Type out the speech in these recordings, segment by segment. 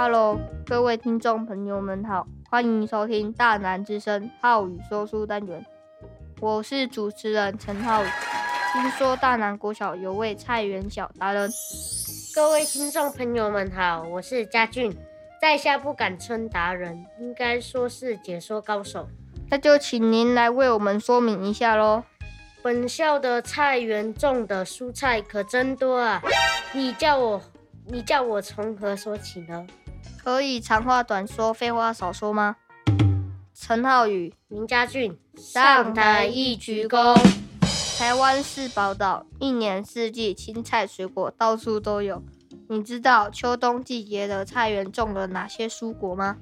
Hello，各位听众朋友们好，欢迎收听大南之声浩宇说书单元，我是主持人陈浩宇。听说大南国小有位菜园小达人，各位听众朋友们好，我是嘉俊，在下不敢称达人，应该说是解说高手。那就请您来为我们说明一下喽。本校的菜园种的蔬菜可真多啊，你叫我你叫我从何说起呢？可以长话短说，废话少说吗？陈浩宇、林家俊上台一鞠躬。台湾是宝岛，一年四季青菜水果到处都有。你知道秋冬季节的菜园种了哪些蔬果吗？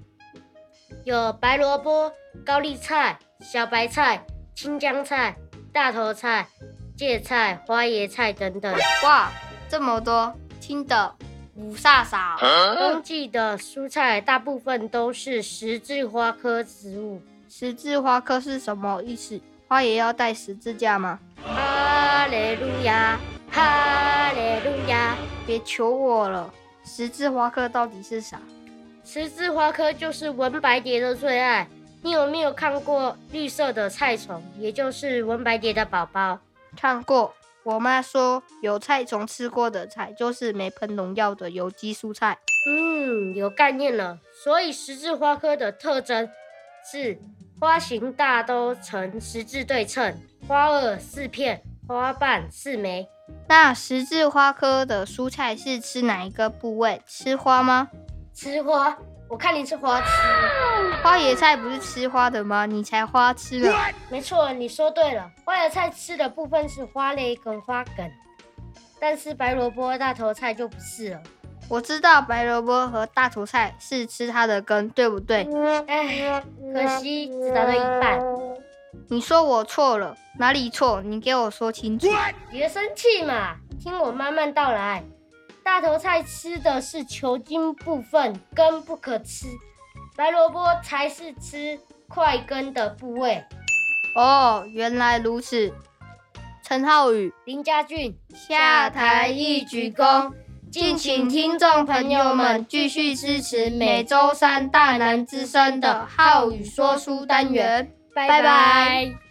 有白萝卜、高丽菜、小白菜、青江菜、大头菜、芥菜、花椰菜等等。哇，这么多，听得五煞煞。冬季的蔬菜大部分都是十字花科植物。十字花科是什么意思？花也要带十字架吗？哈利路亚，哈利路亚！别求我了，十字花科到底是啥？十字花科就是文白蝶的最爱。你有没有看过绿色的菜虫，也就是文白蝶的宝宝？看过。我妈说，有菜虫吃过的菜，就是没喷农药的有机蔬菜。嗯，有概念了。所以十字花科的特征是花型大都呈十字对称，花萼四片，花瓣四枚。那十字花科的蔬菜是吃哪一个部位？吃花吗？吃花。我看你是花痴，花野菜不是吃花的吗？你才花痴了。没错，你说对了，花野菜吃的部分是花蕾跟花梗，但是白萝卜、大头菜就不是了。我知道白萝卜和大头菜是吃它的根，对不对？哎，可惜只答对一半。你说我错了，哪里错？你给我说清楚。别生气嘛，听我慢慢道来。大头菜吃的是球茎部分，根不可吃。白萝卜才是吃块根的部位。哦，原来如此。陈浩宇、林家俊下台一鞠躬，敬请听众朋友们继续支持每周三大南之声的浩宇说书单元。拜拜。